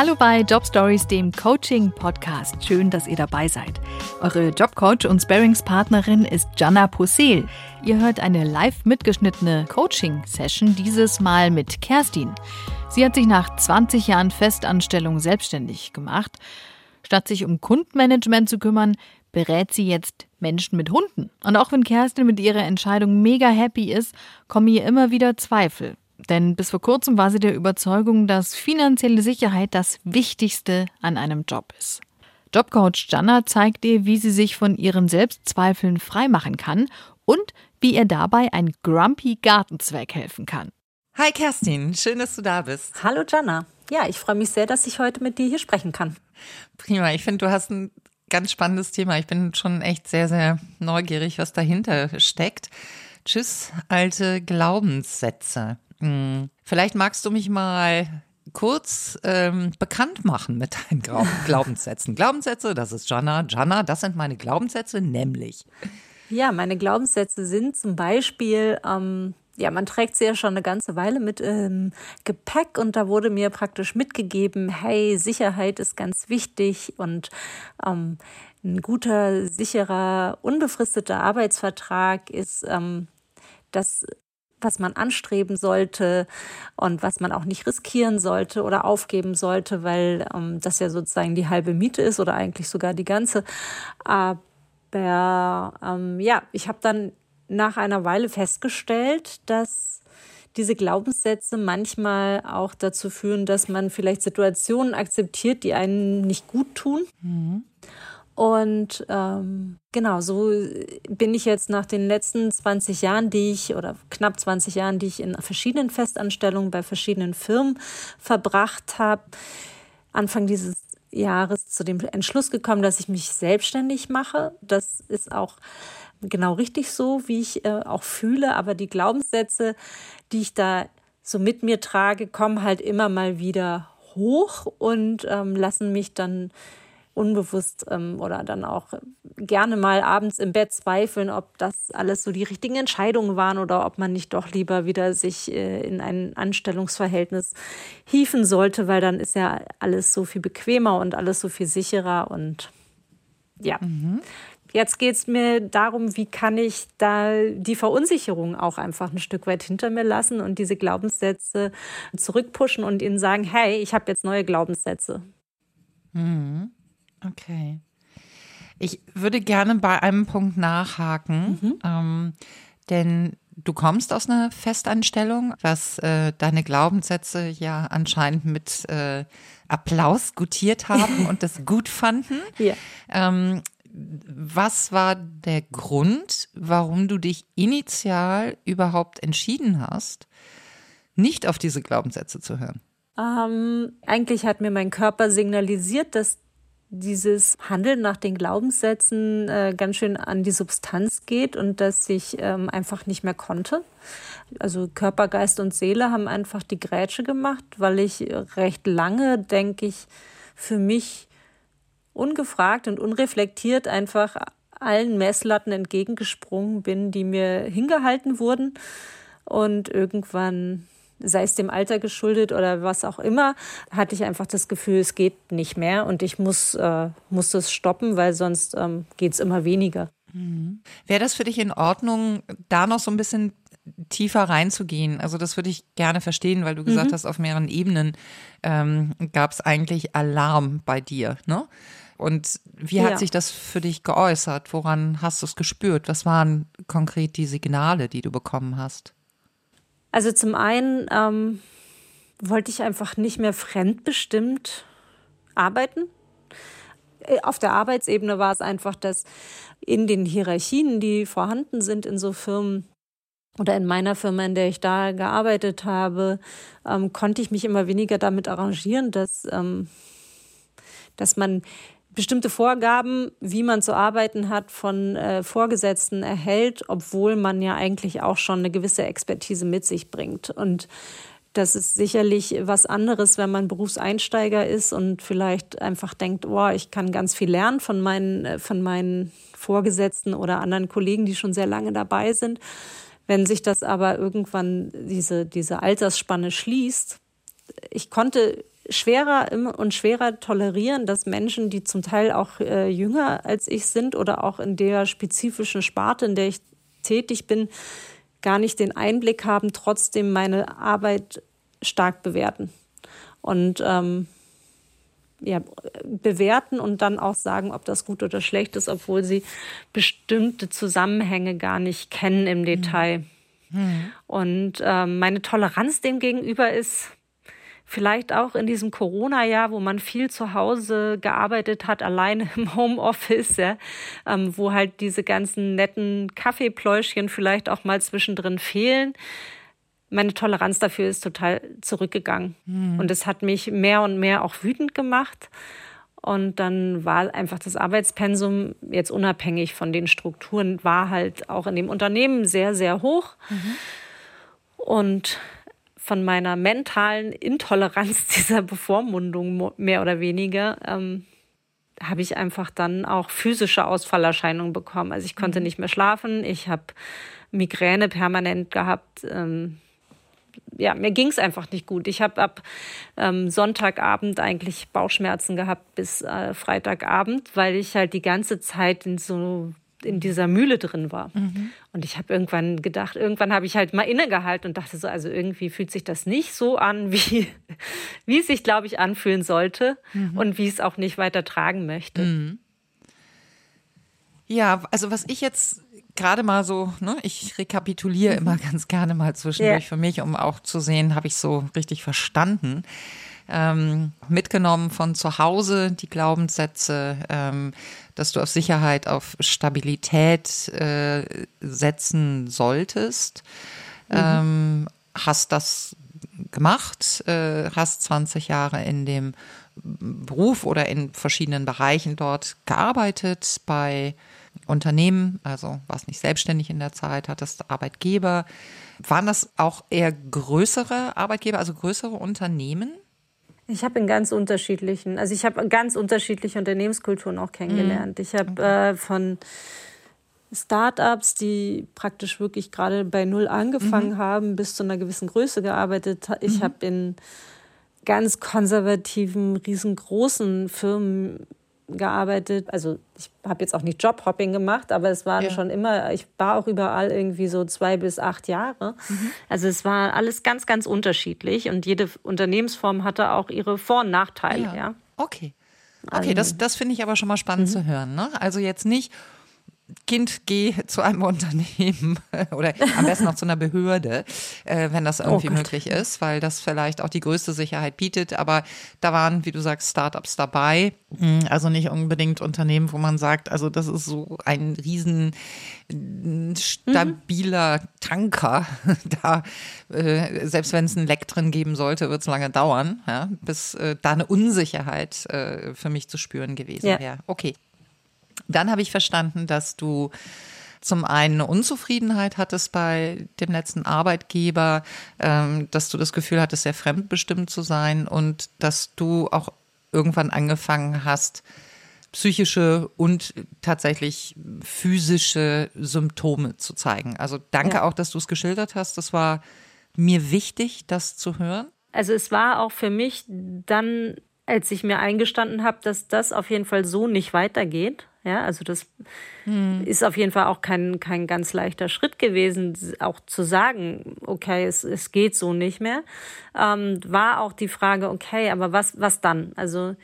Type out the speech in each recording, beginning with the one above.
Hallo bei Job Stories, dem Coaching-Podcast. Schön, dass ihr dabei seid. Eure Jobcoach und Sparringspartnerin ist Jana Posel. Ihr hört eine live mitgeschnittene Coaching-Session, dieses Mal mit Kerstin. Sie hat sich nach 20 Jahren Festanstellung selbstständig gemacht. Statt sich um Kundenmanagement zu kümmern, berät sie jetzt Menschen mit Hunden. Und auch wenn Kerstin mit ihrer Entscheidung mega happy ist, kommen ihr immer wieder Zweifel. Denn bis vor kurzem war sie der Überzeugung, dass finanzielle Sicherheit das Wichtigste an einem Job ist. Jobcoach Jana zeigt ihr, wie sie sich von ihren Selbstzweifeln freimachen kann und wie ihr dabei ein Grumpy Gartenzwerg helfen kann. Hi Kerstin, schön, dass du da bist. Hallo Jana. Ja, ich freue mich sehr, dass ich heute mit dir hier sprechen kann. Prima, ich finde, du hast ein ganz spannendes Thema. Ich bin schon echt sehr, sehr neugierig, was dahinter steckt. Tschüss, alte Glaubenssätze. Hm. Vielleicht magst du mich mal kurz ähm, bekannt machen mit deinen Glaubenssätzen. Glaubenssätze, das ist Jana. Jana, das sind meine Glaubenssätze, nämlich. Ja, meine Glaubenssätze sind zum Beispiel, ähm, ja, man trägt sie ja schon eine ganze Weile mit ähm, Gepäck und da wurde mir praktisch mitgegeben, hey, Sicherheit ist ganz wichtig und ähm, ein guter, sicherer, unbefristeter Arbeitsvertrag ist ähm, das was man anstreben sollte und was man auch nicht riskieren sollte oder aufgeben sollte, weil ähm, das ja sozusagen die halbe Miete ist oder eigentlich sogar die ganze. Aber ähm, ja, ich habe dann nach einer Weile festgestellt, dass diese Glaubenssätze manchmal auch dazu führen, dass man vielleicht Situationen akzeptiert, die einen nicht gut tun. Mhm. Und ähm, genau, so bin ich jetzt nach den letzten 20 Jahren, die ich, oder knapp 20 Jahren, die ich in verschiedenen Festanstellungen bei verschiedenen Firmen verbracht habe, Anfang dieses Jahres zu dem Entschluss gekommen, dass ich mich selbstständig mache. Das ist auch genau richtig so, wie ich äh, auch fühle. Aber die Glaubenssätze, die ich da so mit mir trage, kommen halt immer mal wieder hoch und ähm, lassen mich dann unbewusst ähm, oder dann auch gerne mal abends im Bett zweifeln, ob das alles so die richtigen Entscheidungen waren oder ob man nicht doch lieber wieder sich äh, in ein Anstellungsverhältnis hieven sollte, weil dann ist ja alles so viel bequemer und alles so viel sicherer und ja. Mhm. Jetzt geht es mir darum, wie kann ich da die Verunsicherung auch einfach ein Stück weit hinter mir lassen und diese Glaubenssätze zurückpushen und ihnen sagen, hey, ich habe jetzt neue Glaubenssätze. Mhm. Okay. Ich würde gerne bei einem Punkt nachhaken, mhm. ähm, denn du kommst aus einer Festanstellung, was äh, deine Glaubenssätze ja anscheinend mit äh, Applaus gutiert haben und das gut fanden. Ja. Ähm, was war der Grund, warum du dich initial überhaupt entschieden hast, nicht auf diese Glaubenssätze zu hören? Ähm, eigentlich hat mir mein Körper signalisiert, dass dieses Handeln nach den Glaubenssätzen äh, ganz schön an die Substanz geht und dass ich ähm, einfach nicht mehr konnte. Also Körper, Geist und Seele haben einfach die Grätsche gemacht, weil ich recht lange, denke ich, für mich ungefragt und unreflektiert einfach allen Messlatten entgegengesprungen bin, die mir hingehalten wurden. Und irgendwann sei es dem Alter geschuldet oder was auch immer, hatte ich einfach das Gefühl, es geht nicht mehr und ich muss, äh, muss das stoppen, weil sonst ähm, geht es immer weniger. Mhm. Wäre das für dich in Ordnung, da noch so ein bisschen tiefer reinzugehen? Also das würde ich gerne verstehen, weil du gesagt mhm. hast, auf mehreren Ebenen ähm, gab es eigentlich Alarm bei dir, ne? Und wie hat ja. sich das für dich geäußert? Woran hast du es gespürt? Was waren konkret die Signale, die du bekommen hast? Also zum einen ähm, wollte ich einfach nicht mehr fremdbestimmt arbeiten. Äh, auf der Arbeitsebene war es einfach, dass in den Hierarchien, die vorhanden sind in so Firmen, oder in meiner Firma, in der ich da gearbeitet habe, ähm, konnte ich mich immer weniger damit arrangieren, dass, ähm, dass man bestimmte Vorgaben, wie man zu arbeiten hat, von äh, Vorgesetzten erhält, obwohl man ja eigentlich auch schon eine gewisse Expertise mit sich bringt. Und das ist sicherlich was anderes, wenn man Berufseinsteiger ist und vielleicht einfach denkt, oh, ich kann ganz viel lernen von meinen, äh, von meinen Vorgesetzten oder anderen Kollegen, die schon sehr lange dabei sind. Wenn sich das aber irgendwann diese, diese Altersspanne schließt, ich konnte schwerer und schwerer tolerieren, dass Menschen, die zum Teil auch äh, jünger als ich sind oder auch in der spezifischen Sparte, in der ich tätig bin, gar nicht den Einblick haben, trotzdem meine Arbeit stark bewerten. Und ähm, ja, bewerten und dann auch sagen, ob das gut oder schlecht ist, obwohl sie bestimmte Zusammenhänge gar nicht kennen im Detail. Mhm. Und ähm, meine Toleranz dem gegenüber ist vielleicht auch in diesem Corona-Jahr, wo man viel zu Hause gearbeitet hat, alleine im Homeoffice, ja, ähm, wo halt diese ganzen netten Kaffeepläuschchen vielleicht auch mal zwischendrin fehlen meine Toleranz dafür ist total zurückgegangen. Mhm. Und es hat mich mehr und mehr auch wütend gemacht. Und dann war einfach das Arbeitspensum jetzt unabhängig von den Strukturen, war halt auch in dem Unternehmen sehr, sehr hoch. Mhm. Und von meiner mentalen Intoleranz dieser Bevormundung mehr oder weniger ähm, habe ich einfach dann auch physische Ausfallerscheinungen bekommen. Also ich konnte mhm. nicht mehr schlafen, ich habe Migräne permanent gehabt. Ähm, ja, mir ging es einfach nicht gut. Ich habe ab ähm, Sonntagabend eigentlich Bauchschmerzen gehabt bis äh, Freitagabend, weil ich halt die ganze Zeit in so in dieser Mühle drin war. Mhm. Und ich habe irgendwann gedacht, irgendwann habe ich halt mal innegehalten und dachte so, also irgendwie fühlt sich das nicht so an, wie, wie es sich, glaube ich, anfühlen sollte mhm. und wie es auch nicht weiter tragen möchte. Mhm. Ja, also was ich jetzt gerade mal so, ne, ich rekapituliere mhm. immer ganz gerne mal zwischendurch ja. für mich, um auch zu sehen, habe ich so richtig verstanden. Ähm, mitgenommen von zu Hause die Glaubenssätze, ähm, dass du auf Sicherheit, auf Stabilität äh, setzen solltest. Mhm. Ähm, hast das gemacht, äh, hast 20 Jahre in dem Beruf oder in verschiedenen Bereichen dort gearbeitet, bei Unternehmen, also warst nicht selbstständig in der Zeit, hattest Arbeitgeber. Waren das auch eher größere Arbeitgeber, also größere Unternehmen? Ich habe in ganz unterschiedlichen, also ich habe ganz unterschiedliche Unternehmenskulturen auch kennengelernt. Mhm. Ich habe okay. äh, von Startups, die praktisch wirklich gerade bei Null angefangen mhm. haben, bis zu einer gewissen Größe gearbeitet. Ich mhm. habe in ganz konservativen, riesengroßen Firmen gearbeitet. Also ich habe jetzt auch nicht Jobhopping gemacht, aber es war ja. schon immer, ich war auch überall irgendwie so zwei bis acht Jahre. Mhm. Also es war alles ganz, ganz unterschiedlich und jede Unternehmensform hatte auch ihre Vor- und Nachteile. Ja. ja. Okay. Okay, das, das finde ich aber schon mal spannend mhm. zu hören. Ne? Also jetzt nicht, Kind, geh zu einem Unternehmen oder am besten auch zu einer Behörde, äh, wenn das irgendwie oh möglich ist, weil das vielleicht auch die größte Sicherheit bietet. Aber da waren, wie du sagst, Startups dabei. Hm, also nicht unbedingt Unternehmen, wo man sagt, also das ist so ein riesen stabiler mhm. Tanker. Da, äh, selbst wenn es ein Leck drin geben sollte, wird es lange dauern, ja, bis äh, da eine Unsicherheit für mich zu spüren gewesen ja. wäre. Okay. Dann habe ich verstanden, dass du zum einen eine Unzufriedenheit hattest bei dem letzten Arbeitgeber, ähm, dass du das Gefühl hattest, sehr fremdbestimmt zu sein und dass du auch irgendwann angefangen hast, psychische und tatsächlich physische Symptome zu zeigen. Also danke ja. auch, dass du es geschildert hast. Das war mir wichtig, das zu hören. Also es war auch für mich dann, als ich mir eingestanden habe, dass das auf jeden Fall so nicht weitergeht, ja, also das hm. ist auf jeden Fall auch kein, kein ganz leichter Schritt gewesen, auch zu sagen, okay, es, es geht so nicht mehr. Ähm, war auch die Frage, okay, aber was, was dann? Also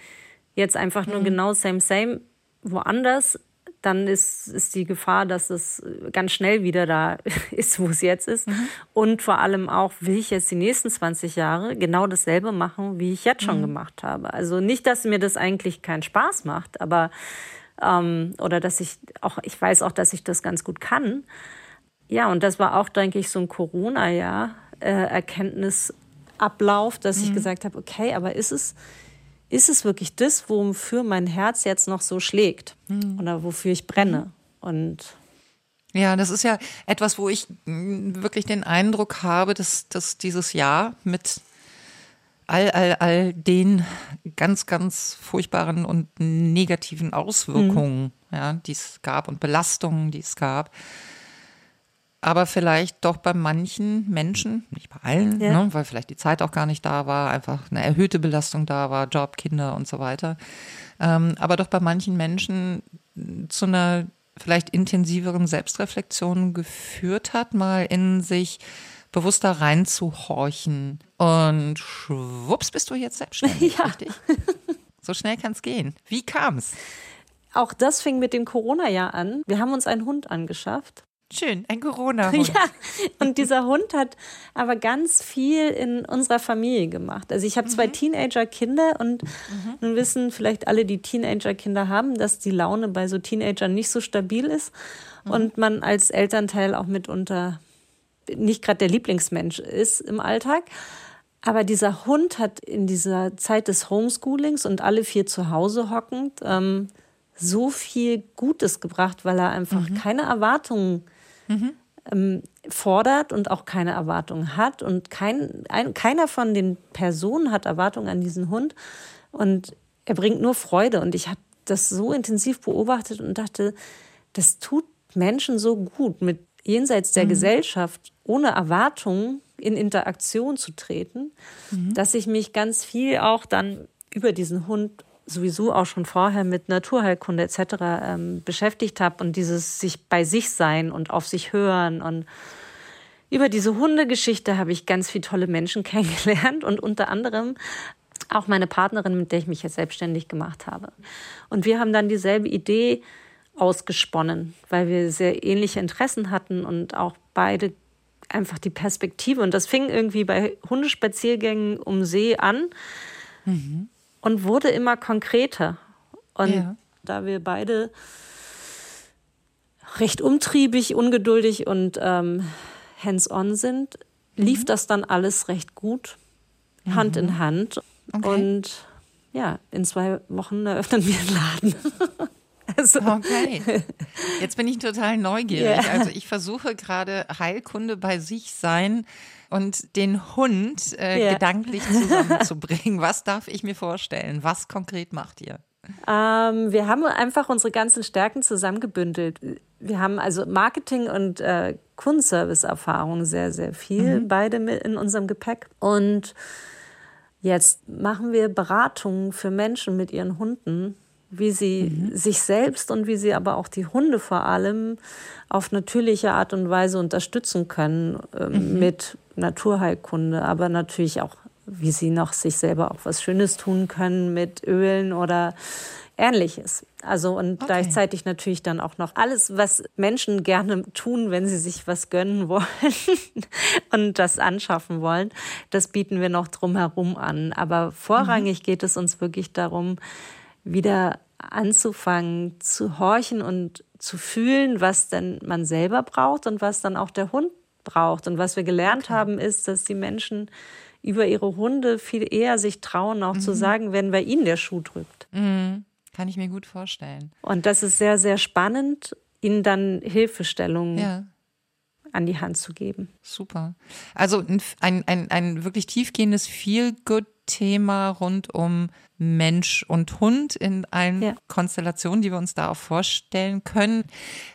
jetzt einfach nur hm. genau same, same, woanders, dann ist, ist die Gefahr, dass es ganz schnell wieder da ist, wo es jetzt ist. Mhm. Und vor allem auch, will ich jetzt die nächsten 20 Jahre genau dasselbe machen, wie ich jetzt schon mhm. gemacht habe. Also nicht, dass mir das eigentlich keinen Spaß macht, aber ähm, oder dass ich auch, ich weiß auch, dass ich das ganz gut kann. Ja, und das war auch, denke ich, so ein Corona-Jahr, äh, Erkenntnisablauf, dass mhm. ich gesagt habe, okay, aber ist es, ist es wirklich das, wofür mein Herz jetzt noch so schlägt mhm. oder wofür ich brenne? Und ja, das ist ja etwas, wo ich mm, wirklich den Eindruck habe, dass, dass dieses Jahr mit all, all, all den ganz, ganz furchtbaren und negativen. Auswirkungen, mhm. ja, die es gab und Belastungen, die es gab, aber vielleicht doch bei manchen Menschen, nicht bei allen, ja. ne, weil vielleicht die Zeit auch gar nicht da war, einfach eine erhöhte Belastung da war, Job, Kinder und so weiter. Ähm, aber doch bei manchen Menschen zu einer vielleicht intensiveren Selbstreflexion geführt hat, mal in sich bewusster reinzuhorchen. Und schwupps bist du jetzt selbstständig, ja. richtig? So schnell kann es gehen. Wie kam's? Auch das fing mit dem Corona-Jahr an. Wir haben uns einen Hund angeschafft. Schön, ein Corona-Hund. Ja, und dieser Hund hat aber ganz viel in unserer Familie gemacht. Also ich habe zwei mhm. Teenager-Kinder und mhm. nun wissen vielleicht alle, die Teenager-Kinder haben, dass die Laune bei so Teenagern nicht so stabil ist mhm. und man als Elternteil auch mitunter nicht gerade der Lieblingsmensch ist im Alltag. Aber dieser Hund hat in dieser Zeit des Homeschoolings und alle vier zu Hause hockend ähm, so viel Gutes gebracht, weil er einfach mhm. keine Erwartungen mhm. ähm, fordert und auch keine Erwartungen hat. Und kein, ein, keiner von den Personen hat Erwartungen an diesen Hund. Und er bringt nur Freude. Und ich habe das so intensiv beobachtet und dachte, das tut Menschen so gut, mit jenseits der mhm. Gesellschaft ohne Erwartungen in Interaktion zu treten, mhm. dass ich mich ganz viel auch dann über diesen Hund sowieso auch schon vorher mit Naturheilkunde etc. Ähm, beschäftigt habe und dieses sich bei sich sein und auf sich hören und über diese Hundegeschichte habe ich ganz viele tolle Menschen kennengelernt und unter anderem auch meine Partnerin, mit der ich mich jetzt selbstständig gemacht habe. Und wir haben dann dieselbe Idee ausgesponnen, weil wir sehr ähnliche Interessen hatten und auch beide einfach die Perspektive. Und das fing irgendwie bei Hundespaziergängen um See an. Mhm und wurde immer konkreter. Und ja. da wir beide recht umtriebig, ungeduldig und ähm, hands-on sind, lief mhm. das dann alles recht gut, mhm. Hand in Hand. Okay. Und ja, in zwei Wochen eröffnen wir einen Laden. also. Okay. Jetzt bin ich total neugierig. Yeah. Also ich versuche gerade Heilkunde bei sich sein und den Hund äh, ja. gedanklich zusammenzubringen. Was darf ich mir vorstellen? Was konkret macht ihr? Ähm, wir haben einfach unsere ganzen Stärken zusammengebündelt. Wir haben also Marketing und äh, Kundenservice-Erfahrung sehr, sehr viel, mhm. beide in unserem Gepäck. Und jetzt machen wir Beratungen für Menschen mit ihren Hunden wie sie mhm. sich selbst und wie sie aber auch die Hunde vor allem auf natürliche Art und Weise unterstützen können äh, mhm. mit Naturheilkunde, aber natürlich auch, wie sie noch sich selber auch was Schönes tun können mit Ölen oder Ähnliches. Also und okay. gleichzeitig natürlich dann auch noch alles, was Menschen gerne tun, wenn sie sich was gönnen wollen und das anschaffen wollen, das bieten wir noch drumherum an. Aber vorrangig mhm. geht es uns wirklich darum, wieder anzufangen zu horchen und zu fühlen, was denn man selber braucht und was dann auch der Hund braucht. Und was wir gelernt okay. haben, ist, dass die Menschen über ihre Hunde viel eher sich trauen, auch mhm. zu sagen, wenn bei ihnen der Schuh drückt. Mhm. Kann ich mir gut vorstellen. Und das ist sehr, sehr spannend, ihnen dann Hilfestellungen ja. an die Hand zu geben. Super. Also ein, ein, ein wirklich tiefgehendes Feel-Good Thema rund um Mensch und Hund in allen ja. Konstellationen, die wir uns da auch vorstellen können.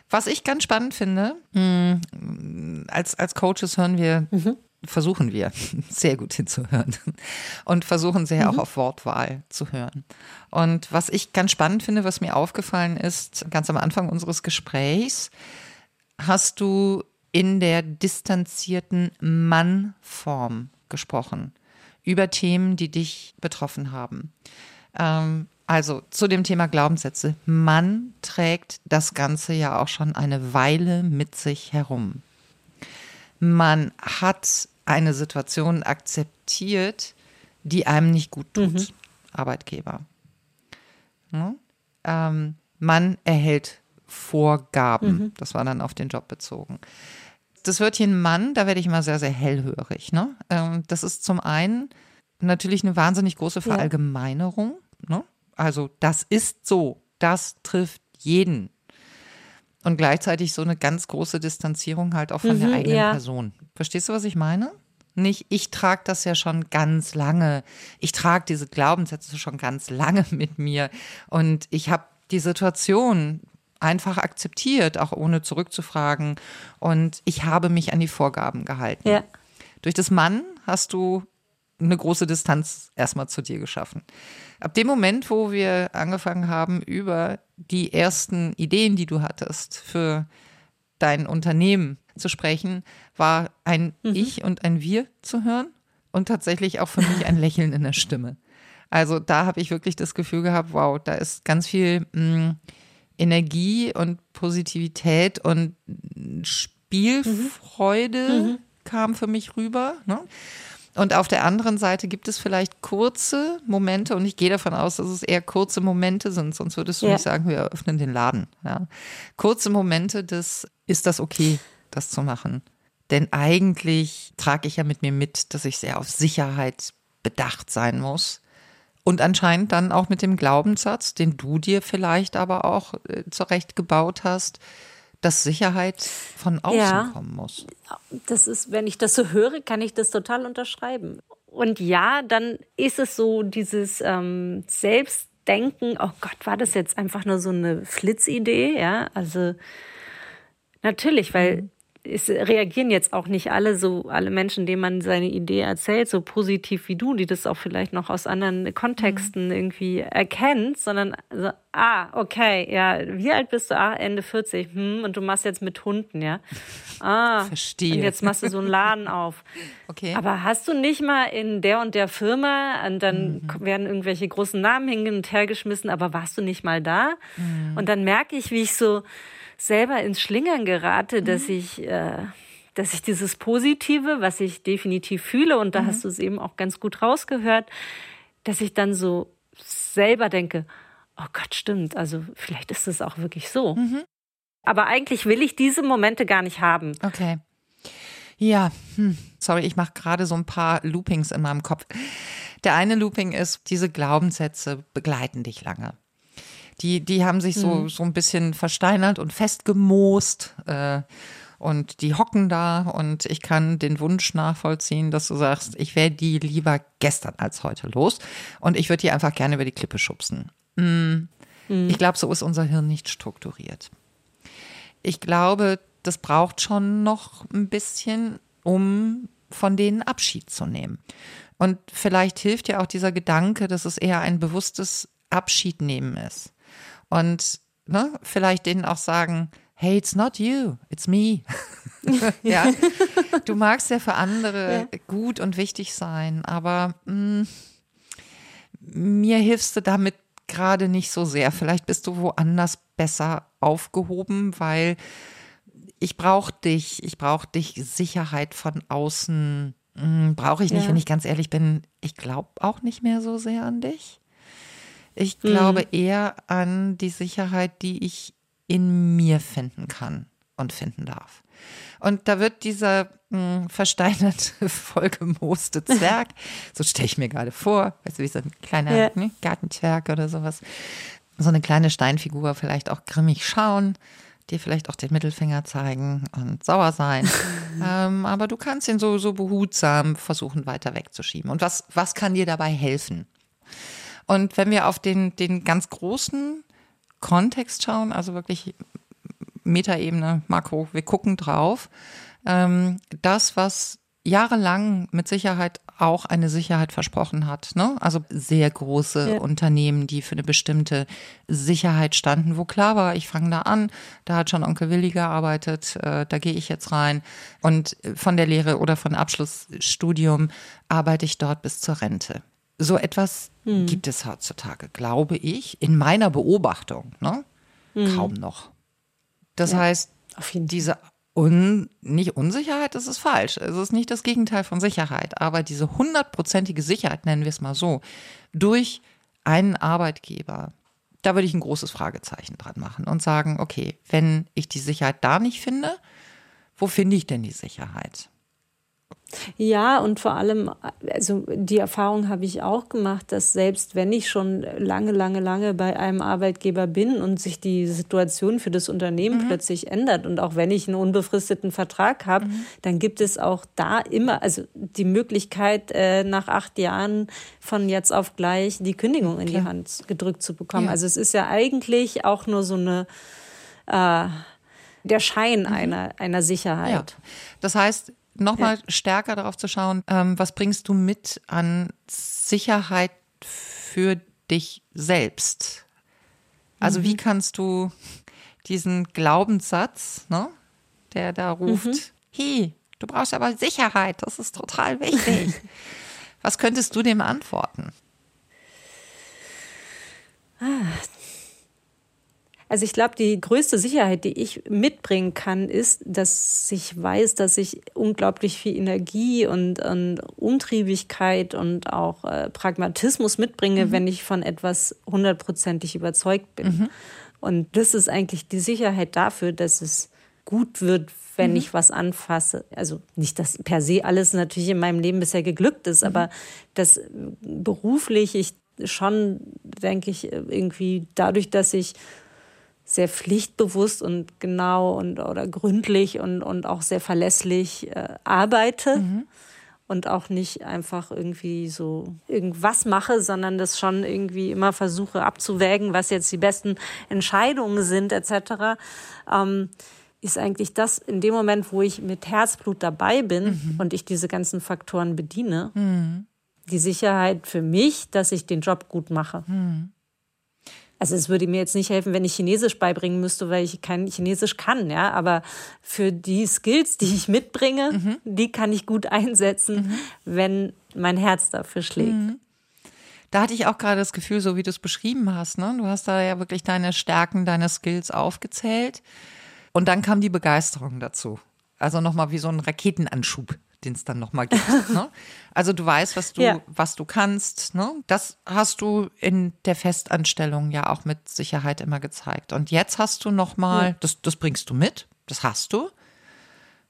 Was ich ganz spannend finde, mm, als, als Coaches hören wir, mhm. versuchen wir sehr gut hinzuhören und versuchen sehr mhm. auch auf Wortwahl zu hören. Und was ich ganz spannend finde, was mir aufgefallen ist, ganz am Anfang unseres Gesprächs, hast du in der distanzierten Mann-Form gesprochen über Themen, die dich betroffen haben. Ähm, also zu dem Thema Glaubenssätze. Man trägt das Ganze ja auch schon eine Weile mit sich herum. Man hat eine Situation akzeptiert, die einem nicht gut tut, mhm. Arbeitgeber. Ja? Ähm, man erhält Vorgaben, mhm. das war dann auf den Job bezogen das Wörtchen Mann, da werde ich immer sehr, sehr hellhörig. Ne? Ähm, das ist zum einen natürlich eine wahnsinnig große Verallgemeinerung. Ne? Also das ist so, das trifft jeden. Und gleichzeitig so eine ganz große Distanzierung halt auch von mhm, der eigenen ja. Person. Verstehst du, was ich meine? Nicht, ich trage das ja schon ganz lange. Ich trage diese Glaubenssätze schon ganz lange mit mir. Und ich habe die Situation einfach akzeptiert, auch ohne zurückzufragen. Und ich habe mich an die Vorgaben gehalten. Ja. Durch das Mann hast du eine große Distanz erstmal zu dir geschaffen. Ab dem Moment, wo wir angefangen haben, über die ersten Ideen, die du hattest, für dein Unternehmen zu sprechen, war ein mhm. Ich und ein Wir zu hören und tatsächlich auch für mich ein Lächeln in der Stimme. Also da habe ich wirklich das Gefühl gehabt, wow, da ist ganz viel mh, mm, Energie und Positivität und Spielfreude mhm. mhm. kam für mich rüber. Ne? Und auf der anderen Seite gibt es vielleicht kurze Momente, und ich gehe davon aus, dass es eher kurze Momente sind, sonst würdest du ja. nicht sagen, wir öffnen den Laden. Ja. Kurze Momente des, ist das okay, das zu machen? Denn eigentlich trage ich ja mit mir mit, dass ich sehr auf Sicherheit bedacht sein muss. Und anscheinend dann auch mit dem Glaubenssatz, den du dir vielleicht aber auch äh, zurechtgebaut hast, dass Sicherheit von außen ja, kommen muss. Das ist, wenn ich das so höre, kann ich das total unterschreiben. Und ja, dann ist es so dieses ähm, Selbstdenken, oh Gott, war das jetzt einfach nur so eine Flitzidee, ja? Also natürlich, weil mhm es reagieren jetzt auch nicht alle so, alle Menschen, denen man seine Idee erzählt, so positiv wie du, die das auch vielleicht noch aus anderen Kontexten mhm. irgendwie erkennt, sondern so, ah, okay, ja, wie alt bist du? Ah, Ende 40, hm, und du machst jetzt mit Hunden, ja. Ah, verstehe. Und jetzt machst du so einen Laden auf. Okay. Aber hast du nicht mal in der und der Firma, und dann mhm. werden irgendwelche großen Namen hin und her geschmissen, aber warst du nicht mal da? Mhm. Und dann merke ich, wie ich so, selber ins Schlingern gerate, mhm. dass ich, äh, dass ich dieses Positive, was ich definitiv fühle, und da mhm. hast du es eben auch ganz gut rausgehört, dass ich dann so selber denke, oh Gott, stimmt, also vielleicht ist es auch wirklich so. Mhm. Aber eigentlich will ich diese Momente gar nicht haben. Okay. Ja, hm. sorry, ich mache gerade so ein paar Loopings in meinem Kopf. Der eine Looping ist, diese Glaubenssätze begleiten dich lange. Die, die haben sich so, mhm. so ein bisschen versteinert und festgemoost. Äh, und die hocken da und ich kann den Wunsch nachvollziehen, dass du sagst, ich wäre die lieber gestern als heute los und ich würde die einfach gerne über die Klippe schubsen. Mhm. Mhm. Ich glaube, so ist unser Hirn nicht strukturiert. Ich glaube, das braucht schon noch ein bisschen, um von denen Abschied zu nehmen. Und vielleicht hilft ja auch dieser Gedanke, dass es eher ein bewusstes Abschied nehmen ist und ne, vielleicht denen auch sagen, hey, it's not you, it's me. ja, du magst ja für andere ja. gut und wichtig sein, aber mh, mm, mir hilfst du damit gerade nicht so sehr. Vielleicht bist du woanders besser aufgehoben, weil ich brauche dich, ich brauche dich Sicherheit von außen. Hm, brauche ich nicht, ja. wenn ich ganz ehrlich bin. Ich glaube auch nicht mehr so sehr an dich. Ich glaube mhm. eher an die Sicherheit, die ich in mir finden kann und finden darf. Und da wird dieser mh, hm, versteinerte, vollgemooste Zwerg, so stelle ich mir gerade vor, weißt du, wie so ein kleiner ja. ne, Gartenzwerg oder sowas, so eine kleine Steinfigur vielleicht auch grimmig schauen, dir vielleicht auch den Mittelfinger zeigen und sauer sein. ähm, aber du kannst ihn so, so behutsam versuchen, weiter wegzuschieben. Und was, was kann dir dabei helfen? Und wenn wir auf den, den ganz großen Kontext schauen, also wirklich Metaebene, Makro, wir gucken drauf, ähm, das, was jahrelang mit Sicherheit auch eine Sicherheit versprochen hat. Ne? Also sehr große ja. Unternehmen, die für eine bestimmte Sicherheit standen, wo klar war, ich fange da an, da hat schon Onkel Willi gearbeitet, äh, da gehe ich jetzt rein. Und von der Lehre oder von Abschlussstudium arbeite ich dort bis zur Rente. So etwas hm. gibt es heutzutage, glaube ich, in meiner Beobachtung, ne? Hm. kaum noch. Das ja, heißt, diese Un nicht Unsicherheit, das ist falsch. Es ist nicht das Gegenteil von Sicherheit, aber diese hundertprozentige Sicherheit, nennen wir es mal so, durch einen Arbeitgeber, da würde ich ein großes Fragezeichen dran machen und sagen, okay, wenn ich die Sicherheit da nicht finde, wo finde ich denn die Sicherheit? Ja, und vor allem, also die Erfahrung habe ich auch gemacht, dass selbst wenn ich schon lange, lange, lange bei einem Arbeitgeber bin und sich die Situation für das Unternehmen mhm. plötzlich ändert und auch wenn ich einen unbefristeten Vertrag habe, mhm. dann gibt es auch da immer, also die Möglichkeit, äh, nach acht Jahren von jetzt auf gleich die Kündigung in Klar. die Hand gedrückt zu bekommen. Ja. Also es ist ja eigentlich auch nur so eine äh, der Schein mhm. einer, einer Sicherheit. Ja. Das heißt, nochmal ja. stärker darauf zu schauen, ähm, was bringst du mit an Sicherheit für dich selbst? Also mhm. wie kannst du diesen Glaubenssatz, ne, der da ruft, mhm. hey, du brauchst aber Sicherheit, das ist total wichtig. was könntest du dem antworten? Ah, also ich glaube, die größte Sicherheit, die ich mitbringen kann, ist, dass ich weiß, dass ich unglaublich viel Energie und, und Umtriebigkeit und auch äh, Pragmatismus mitbringe, mhm. wenn ich von etwas hundertprozentig überzeugt bin. Mhm. Und das ist eigentlich die Sicherheit dafür, dass es gut wird, wenn mhm. ich was anfasse. Also nicht, dass per se alles natürlich in meinem Leben bisher geglückt ist, mhm. aber dass beruflich ich schon, denke ich, irgendwie dadurch, dass ich sehr pflichtbewusst und genau und oder gründlich und, und auch sehr verlässlich äh, arbeite mhm. und auch nicht einfach irgendwie so irgendwas mache, sondern das schon irgendwie immer versuche abzuwägen, was jetzt die besten Entscheidungen sind, etc. Ähm, ist eigentlich das in dem Moment, wo ich mit Herzblut dabei bin mhm. und ich diese ganzen Faktoren bediene, mhm. die Sicherheit für mich, dass ich den Job gut mache. Mhm. Also es würde mir jetzt nicht helfen, wenn ich Chinesisch beibringen müsste, weil ich kein Chinesisch kann, ja. Aber für die Skills, die ich mitbringe, mhm. die kann ich gut einsetzen, mhm. wenn mein Herz dafür schlägt. Mhm. Da hatte ich auch gerade das Gefühl, so wie du es beschrieben hast, ne? Du hast da ja wirklich deine Stärken, deine Skills aufgezählt. Und dann kam die Begeisterung dazu. Also nochmal wie so ein Raketenanschub den es dann nochmal gibt. ne? Also du weißt, was du, ja. was du kannst. Ne? Das hast du in der Festanstellung ja auch mit Sicherheit immer gezeigt. Und jetzt hast du nochmal, ja. das, das bringst du mit, das hast du.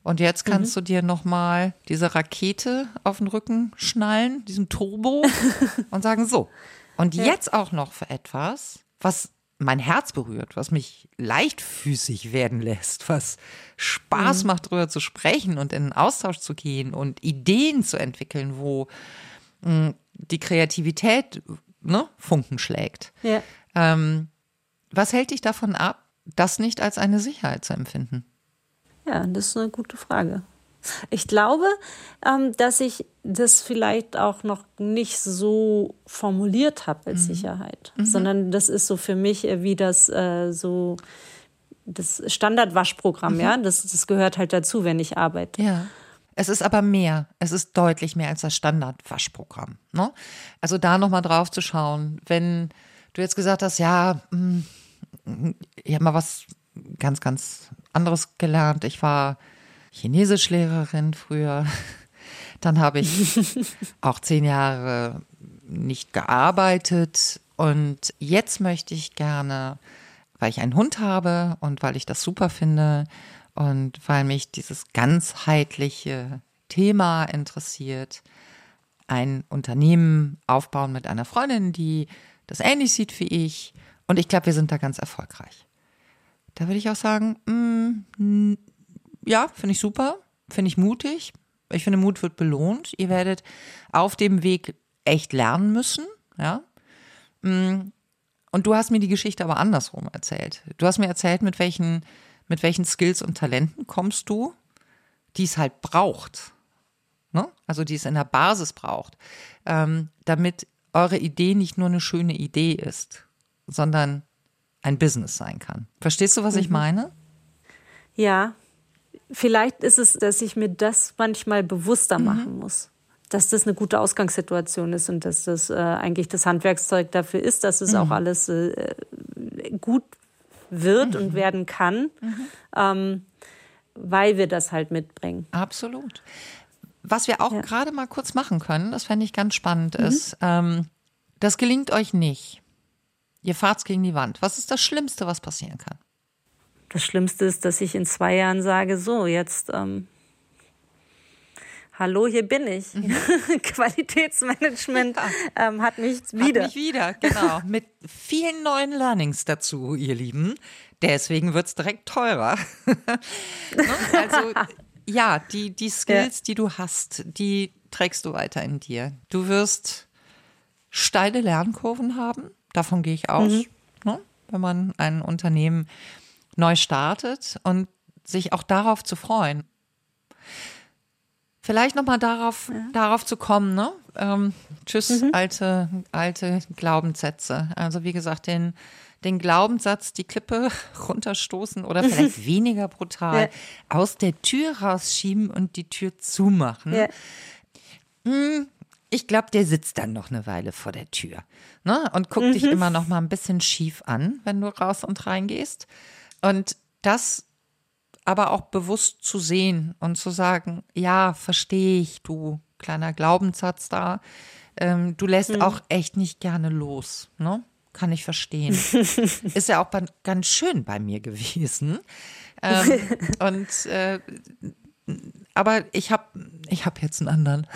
Und jetzt kannst mhm. du dir nochmal diese Rakete auf den Rücken schnallen, diesen Turbo und sagen, so. Und ja. jetzt auch noch für etwas, was mein Herz berührt, was mich leichtfüßig werden lässt, was Spaß mhm. macht, darüber zu sprechen und in den Austausch zu gehen und Ideen zu entwickeln, wo mh, hm, die Kreativität ne, Funken schlägt. Ja. Ähm, was hält dich davon ab, das nicht als eine Sicherheit zu empfinden? Ja, das ist eine gute Frage. Ich glaube, ähm, dass ich das vielleicht auch noch nicht so formuliert habe als mhm. Sicherheit, mhm. sondern das ist so für mich wie das äh, so das Standardwaschprogramm, mhm. ja, das, das gehört halt dazu, wenn ich arbeite. Ja. Es ist aber mehr. Es ist deutlich mehr als das Standardwaschprogramm. Ne? Also da nochmal drauf zu schauen, wenn du jetzt gesagt hast, ja, hm, ich habe mal was ganz, ganz anderes gelernt. Ich war Chinesischlehrerin früher. Dann habe ich auch zehn Jahre nicht gearbeitet und jetzt möchte ich gerne, weil ich einen Hund habe und weil ich das super finde und weil mich dieses ganzheitliche Thema interessiert, ein Unternehmen aufbauen mit einer Freundin, die das ähnlich sieht wie ich. Und ich glaube, wir sind da ganz erfolgreich. Da würde ich auch sagen, mm, ja, finde ich super, finde ich mutig. Ich finde, Mut wird belohnt. Ihr werdet auf dem Weg echt lernen müssen, ja. Mm. Und du hast mir die Geschichte aber andersrum erzählt. Du hast mir erzählt, mit welchen, mit welchen Skills und Talenten kommst du, die es halt braucht. Ne? Also die es in der Basis braucht, ähm, damit eure Idee nicht nur eine schöne Idee ist, sondern ein Business sein kann. Verstehst du, was mhm. ich meine? Ja, Vielleicht ist es, dass ich mir das manchmal bewusster mhm. machen muss. Dass das eine gute Ausgangssituation ist und dass das äh, eigentlich das Handwerkszeug dafür ist, dass es mhm. auch alles äh, gut wird mhm. und werden kann, mhm. ähm, weil wir das halt mitbringen. Absolut. Was wir auch ja. gerade mal kurz machen können, das fände ich ganz spannend, mhm. ist, ähm, das gelingt euch nicht. Ihr fahrt gegen die Wand. Was ist das Schlimmste, was passieren kann? Das Schlimmste ist, dass ich in zwei Jahren sage, so, jetzt, ähm, hallo, hier bin ich. Mhm. Qualitätsmanagement ähm, hat mich wieder. Hat mich wieder, genau. Mit vielen neuen Learnings dazu, ihr Lieben. Deswegen wird es direkt teurer. Ne? also, ja, die, die Skills, ja. die du hast, die trägst du weiter in dir. Du wirst steile Lernkurven haben. Davon gehe ich aus. Mhm. Ne? Wenn man ein Unternehmen neu startet und sich auch darauf zu freuen. Vielleicht nochmal darauf, ja. darauf zu kommen, ne? Ähm, tschüss, mhm. alte, alte Glaubenssätze. Also wie gesagt, den, den Glaubenssatz, die Klippe runterstoßen oder vielleicht weniger brutal, ja. aus der Tür rausschieben und die Tür zumachen. Ja. Hm, ich glaube, der sitzt dann noch eine Weile vor der Tür ne? und guckt mhm. dich immer noch mal ein bisschen schief an, wenn du raus und reingehst. Und das aber auch bewusst zu sehen und zu sagen, ja, verstehe ich, du kleiner Glaubenssatz da. Ähm, du lässt mhm. auch echt nicht gerne los, ne? Kann ich verstehen. Ist ja auch ganz schön bei mir gewesen. Ähm, und äh, aber ich habe ich hab jetzt einen anderen.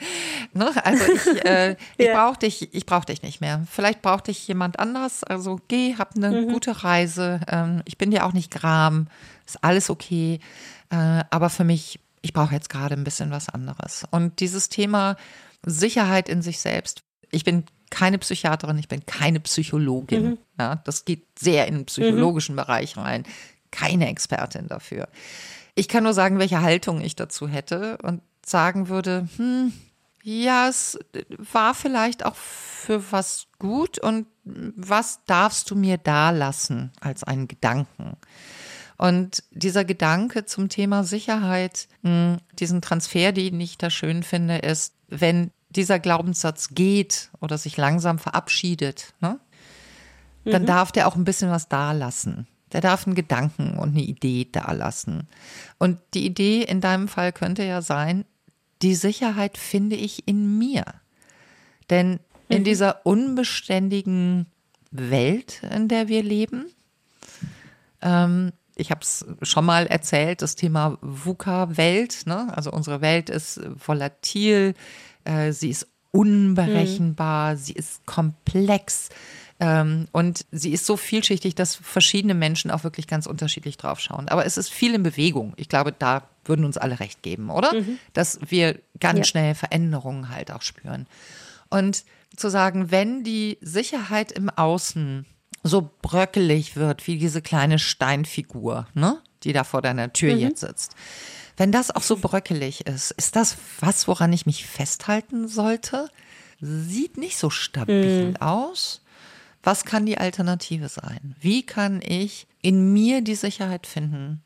ne? Also ich, äh, ich ja. brauche dich, ich brauche dich nicht mehr. Vielleicht braucht dich jemand anders. Also geh, hab eine mhm. gute Reise. Ähm, ich bin dir auch nicht gram. Ist alles okay. Äh, aber für mich, ich brauche jetzt gerade ein bisschen was anderes. Und dieses Thema Sicherheit in sich selbst. Ich bin keine Psychiaterin, ich bin keine Psychologin. Mhm. Ja, das geht sehr in den psychologischen mhm. Bereich rein. Keine Expertin dafür. Ich kann nur sagen, welche Haltung ich dazu hätte und sagen würde, hm, ja, es war vielleicht auch für was gut und was darfst du mir da lassen als einen Gedanken? Und dieser Gedanke zum Thema Sicherheit, hm, diesen Transfer, den ich da schön finde, ist, wenn dieser Glaubenssatz geht oder sich langsam verabschiedet, ne, dann mhm. darf der auch ein bisschen was da lassen. Der darf einen Gedanken und eine Idee dalassen. Und die Idee in deinem Fall könnte ja sein, die Sicherheit finde ich in mir. Denn in mhm. dieser unbeständigen Welt, in der wir leben, ähm, ich habe es schon mal erzählt, das Thema VUCA-Welt, ne? also unsere Welt ist volatil, äh, sie ist unberechenbar, mhm. sie ist komplex, und sie ist so vielschichtig, dass verschiedene Menschen auch wirklich ganz unterschiedlich drauf schauen. Aber es ist viel in Bewegung. Ich glaube, da würden uns alle recht geben, oder? Mhm. Dass wir ganz ja. schnell Veränderungen halt auch spüren. Und zu sagen, wenn die Sicherheit im Außen so bröckelig wird wie diese kleine Steinfigur, ne, die da vor deiner Tür mhm. jetzt sitzt. Wenn das auch so bröckelig ist, ist das was, woran ich mich festhalten sollte? Sieht nicht so stabil mhm. aus. Was kann die Alternative sein? Wie kann ich in mir die Sicherheit finden?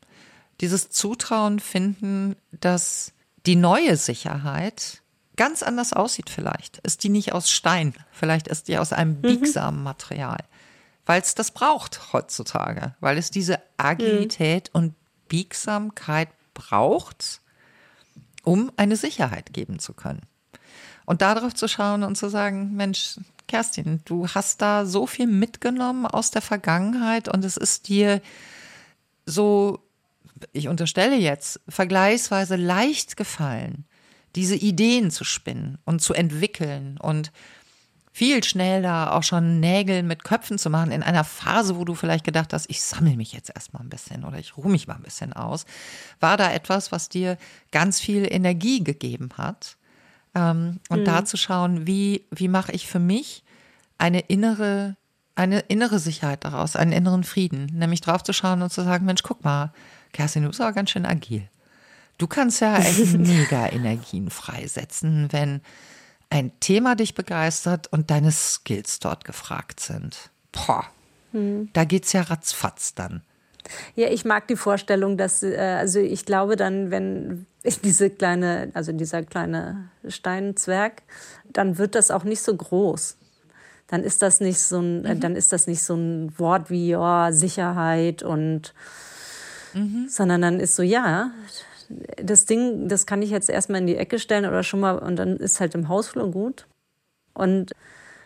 Dieses Zutrauen finden, dass die neue Sicherheit ganz anders aussieht vielleicht. Ist die nicht aus Stein? Vielleicht ist die aus einem mhm. biegsamen Material. Weil es das braucht heutzutage. Weil es diese Agilität mhm. und Biegsamkeit braucht, um eine Sicherheit geben zu können. Und darauf zu schauen und zu sagen, Mensch, Kerstin, du hast da so viel mitgenommen aus der Vergangenheit und es ist dir so, ich unterstelle jetzt, vergleichsweise leicht gefallen, diese Ideen zu spinnen und zu entwickeln und viel schneller auch schon Nägel mit Köpfen zu machen in einer Phase, wo du vielleicht gedacht hast, ich sammle mich jetzt erstmal ein bisschen oder ich ruhe mich mal ein bisschen aus, war da etwas, was dir ganz viel Energie gegeben hat ähm, und mhm. da zu schauen, wie, wie mache ich für mich eine innere, eine innere Sicherheit daraus, einen inneren Frieden, nämlich drauf zu schauen und zu sagen, Mensch, guck mal, Kerstin, du bist aber ganz schön agil. Du kannst ja echt mega Energien freisetzen, wenn ein Thema dich begeistert und deine Skills dort gefragt sind. Boah, hm. da geht's ja ratzfatz dann. Ja, ich mag die Vorstellung, dass, äh, also ich glaube dann, wenn diese kleine, also dieser kleine Steinzwerg, dann wird das auch nicht so groß. Dann ist das nicht so ein, mhm. dann ist das nicht so ein Wort wie oh, Sicherheit und mhm. sondern dann ist so, ja, das Ding, das kann ich jetzt erstmal in die Ecke stellen oder schon mal und dann ist halt im Hausflur gut. Und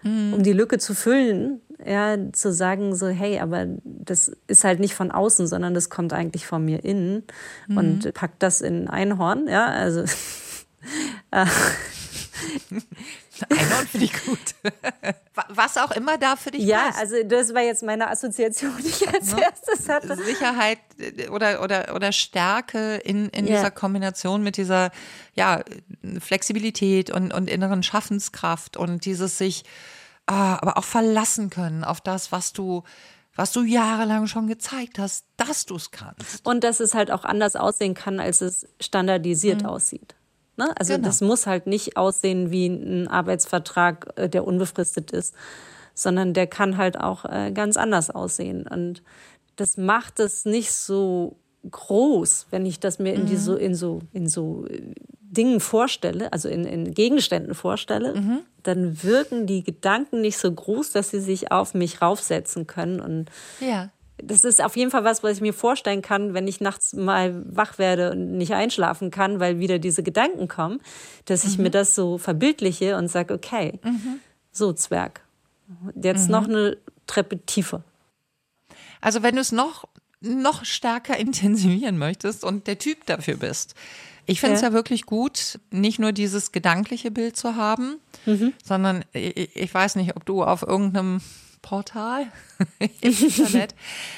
mhm. um die Lücke zu füllen, ja, zu sagen so, hey, aber das ist halt nicht von außen, sondern das kommt eigentlich von mir innen mhm. und packt das in Einhorn, ja, also Einhorn finde ich gut. Was auch immer da für dich ja, passt. Ja, also das war jetzt meine Assoziation, die ich als ne? erstes hatte. Sicherheit äh, oder, oder, oder Stärke in, in ja. dieser Kombination mit dieser ja, Flexibilität und, und inneren Schaffenskraft und dieses sich aber auch verlassen können auf das, was du was du jahrelang schon gezeigt hast, dass du es kannst. Und dass es halt auch anders aussehen kann, als es standardisiert mhm. aussieht. Ne? Also genau. das muss halt nicht aussehen wie ein Arbeitsvertrag, äh, der unbefristet ist, sondern der kann halt auch äh, ganz anders aussehen. Und das macht es nicht so groß, wenn ich das mir in, die mhm. so, in so, in so äh, Dingen vorstelle, also in, in Gegenständen vorstelle, mhm. dann wirken die Gedanken nicht so groß, dass sie sich auf mich raufsetzen können. Und ja. das ist auf jeden Fall was, was ich mir vorstellen kann, wenn ich nachts mal wach werde und nicht einschlafen kann, weil wieder diese Gedanken kommen, dass ich mhm. mir das so verbildliche und sage, okay, mhm. so Zwerg, jetzt noch mhm. eine Treppe tiefer. Also wenn du es noch noch stärker intensivieren möchtest und der Typ dafür bist. Ich finde es ja. ja. wirklich gut, nicht nur dieses gedankliche Bild zu haben, mhm. sondern ich, ich, weiß nicht, ob du auf irgendeinem Portal im Internet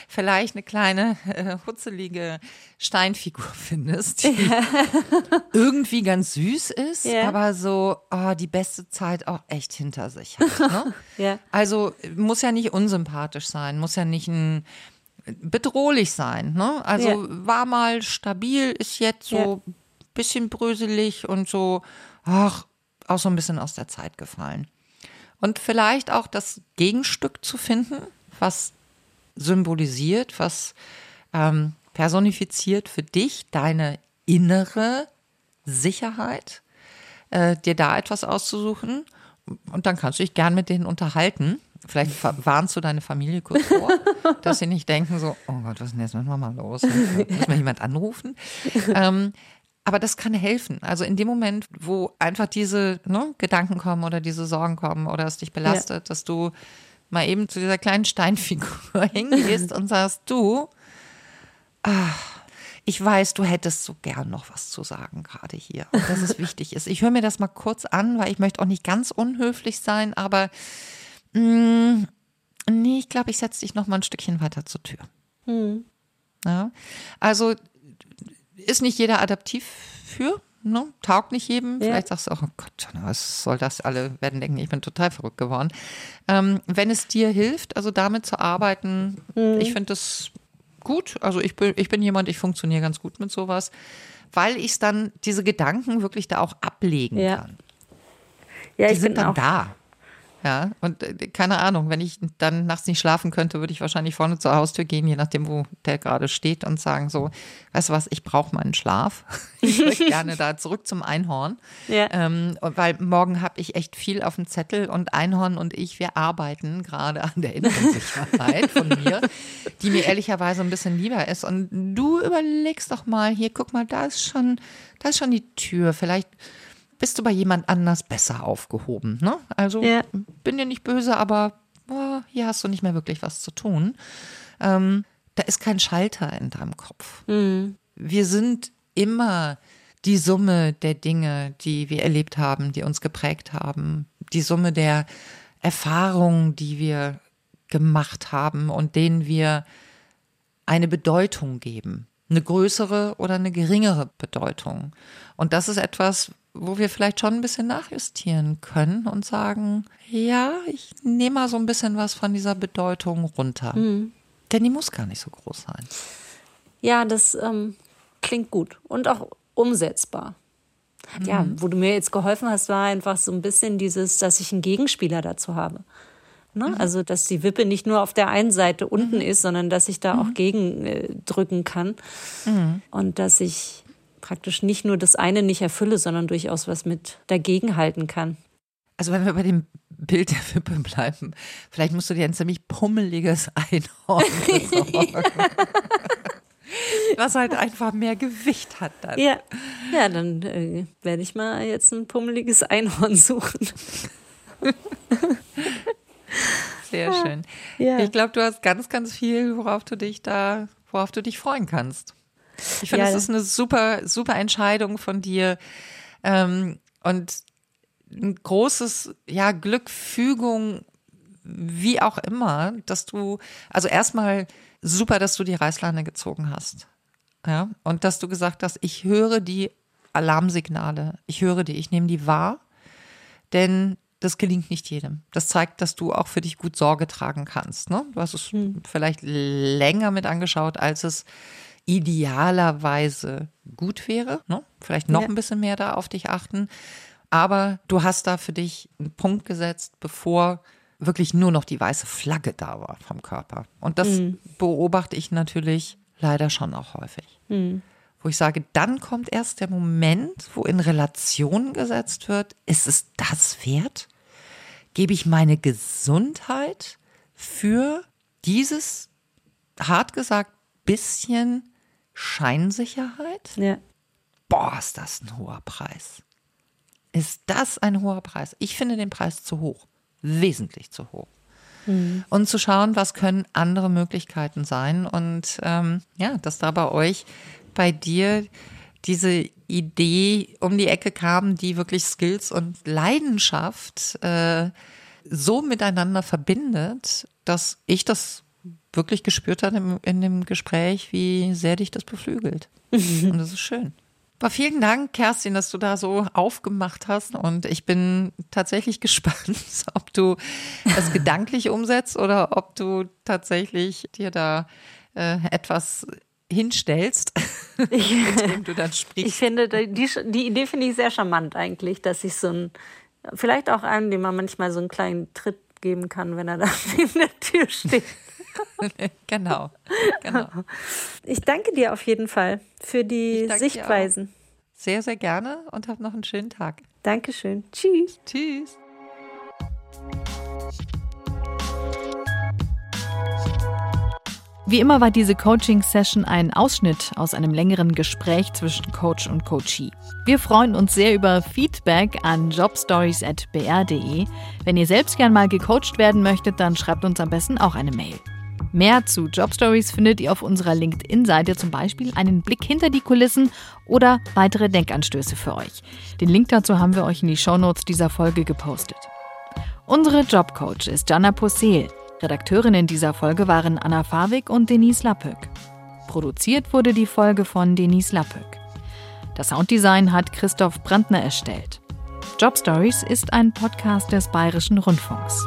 vielleicht eine kleine äh, hutzelige Steinfigur findest, die ja. irgendwie ganz süß ist, ja. aber so oh, die beste Zeit auch echt hinter sich hat. Ne? ja. Also muss ja nicht unsympathisch sein, muss ja nicht ein bedrohlich sein. Ne? Also war mal stabil, ist jetzt so. Bisschen bröselig und so, ach, auch so ein bisschen aus der Zeit gefallen. Und vielleicht auch das Gegenstück zu finden, was symbolisiert, was ähm, personifiziert für dich deine innere Sicherheit, äh, dir da etwas auszusuchen. Und dann kannst du dich gern mit denen unterhalten. Vielleicht warnst du deine Familie kurz vor, dass sie nicht denken so, oh Gott, was ist denn jetzt mit Mama los? Muss mal jemand anrufen? Ähm, aber das kann helfen. Also in dem Moment, wo einfach diese ne, Gedanken kommen oder diese Sorgen kommen oder es dich belastet, ja. dass du mal eben zu dieser kleinen Steinfigur hingehst und sagst, du, ach, ich weiß, du hättest so gern noch was zu sagen gerade hier und dass es wichtig ist. Ich höre mir das mal kurz an, weil ich möchte auch nicht ganz unhöflich sein, aber mh, mm, nee, ich glaube, ich setze dich noch mal ein Stückchen weiter zur Tür. Hm. Ja, also ist nicht jeder adaptiv für, ne? taugt nicht jedem. Ja. Vielleicht sagst du auch, oh Gott, was soll das? Alle werden denken, ich bin total verrückt geworden. Ähm, wenn es dir hilft, also damit zu arbeiten, mhm. ich finde das gut. Also ich bin, ich bin jemand, ich funktioniere ganz gut mit sowas, weil ich dann diese Gedanken wirklich da auch ablegen ja. kann. Ja, Die sind dann da. Ja, und äh, keine Ahnung, wenn ich dann nachts nicht schlafen könnte, würde ich wahrscheinlich vorne zur Haustür gehen, je nachdem, wo der gerade steht und sagen so, weißt du was, ich brauche meinen Schlaf. Ich möchte gerne da zurück zum Einhorn. Ja. Ähm, weil morgen habe ich echt viel auf dem Zettel und Einhorn und ich, wir arbeiten gerade an der inneren Sicherheit von mir, die mir ehrlicherweise ein bisschen lieber ist. Und du überlegst doch mal, hier, guck mal, da ist schon, da ist schon die Tür. Vielleicht bist du bei jemand anders besser aufgehoben. Ne? Also ja. bin dir nicht böse, aber oh, hier hast du nicht mehr wirklich was zu tun. Ähm, da ist kein Schalter in deinem Kopf. Mhm. Wir sind immer die Summe der Dinge, die wir erlebt haben, die uns geprägt haben, die Summe der Erfahrungen, die wir gemacht haben und denen wir eine Bedeutung geben. Eine größere oder eine geringere Bedeutung. Und das ist etwas, wo wir vielleicht schon ein bisschen nachjustieren können und sagen, ja, ich nehme mal so ein bisschen was von dieser Bedeutung runter. Mhm. Denn die muss gar nicht so groß sein. Ja, das ähm, klingt gut und auch umsetzbar. Mhm. Ja, wo du mir jetzt geholfen hast, war einfach so ein bisschen dieses, dass ich einen Gegenspieler dazu habe. Ne? Mhm. Also, dass die Wippe nicht nur auf der einen Seite unten mhm. ist, sondern dass ich da auch mhm. gegen äh, drücken kann. Mhm. Und dass ich praktisch nicht nur das eine nicht erfülle, sondern durchaus was mit dagegen halten kann. Also wenn wir bei dem Bild der Wippe bleiben, vielleicht musst du dir ein ziemlich pummeliges Einhorn besorgen. was halt einfach mehr Gewicht hat dann. Ja, ja dann äh, werde ich mal jetzt ein pummeliges Einhorn suchen. Sehr schön. Ja. Ich glaube, du hast ganz, ganz viel, worauf du dich da, worauf du dich freuen kannst. Ich finde, ja, das ist eine super, super Entscheidung von dir. Ähm, und ein großes, ja, Glück, Fügung, wie auch immer, dass du, also erstmal super, dass du die Reißleine gezogen hast. Ja, und dass du gesagt hast, ich höre die Alarmsignale, ich höre die, ich nehme die wahr, denn das gelingt nicht jedem. Das zeigt, dass du auch für dich gut Sorge tragen kannst. Ne? Du hast es hm. vielleicht länger mit angeschaut, als es idealerweise gut wäre. Ne? Vielleicht noch ja. ein bisschen mehr da auf dich achten. Aber du hast da für dich einen Punkt gesetzt, bevor wirklich nur noch die weiße Flagge da war vom Körper. Und das mhm. beobachte ich natürlich leider schon auch häufig. Mhm. Wo ich sage, dann kommt erst der Moment, wo in Relation gesetzt wird, ist es das wert? Gebe ich meine Gesundheit für dieses, hart gesagt, bisschen Scheinsicherheit? Ja. Boah, ist das ein hoher Preis. Ist das ein hoher Preis? Ich finde den Preis zu hoch. Wesentlich zu hoch. Mhm. Und zu schauen, was können andere Möglichkeiten sein. Und ähm, ja, dass da bei euch, bei dir diese Idee um die Ecke kam, die wirklich Skills und Leidenschaft äh, so miteinander verbindet, dass ich das wirklich gespürt habe in, in dem Gespräch, wie sehr dich das beflügelt. Und das ist schön. Aber vielen Dank, Kerstin, dass du da so aufgemacht hast. Und ich bin tatsächlich gespannt, ob du es gedanklich umsetzt oder ob du tatsächlich dir da äh, etwas hinstellst, ich, mit dem du dann sprichst. Ich finde, die, die Idee finde ich sehr charmant eigentlich, dass ich so ein, vielleicht auch einen, dem man manchmal so einen kleinen Tritt geben kann, wenn er da neben der Tür steht. genau, genau. Ich danke dir auf jeden Fall für die Sichtweisen. Sehr, sehr gerne und hab noch einen schönen Tag. Dankeschön. Tschüss. Tschüss. Wie immer war diese Coaching-Session ein Ausschnitt aus einem längeren Gespräch zwischen Coach und Coachee. Wir freuen uns sehr über Feedback an jobstories.br.de. Wenn ihr selbst gern mal gecoacht werden möchtet, dann schreibt uns am besten auch eine Mail. Mehr zu Jobstories findet ihr auf unserer LinkedIn-Seite zum Beispiel einen Blick hinter die Kulissen oder weitere Denkanstöße für euch. Den Link dazu haben wir euch in die Shownotes dieser Folge gepostet. Unsere Jobcoach ist Jana Possel. Redakteurinnen dieser Folge waren Anna Fawig und Denise Lappöck. Produziert wurde die Folge von Denise Lappöck. Das Sounddesign hat Christoph Brandner erstellt. Jobstories ist ein Podcast des Bayerischen Rundfunks.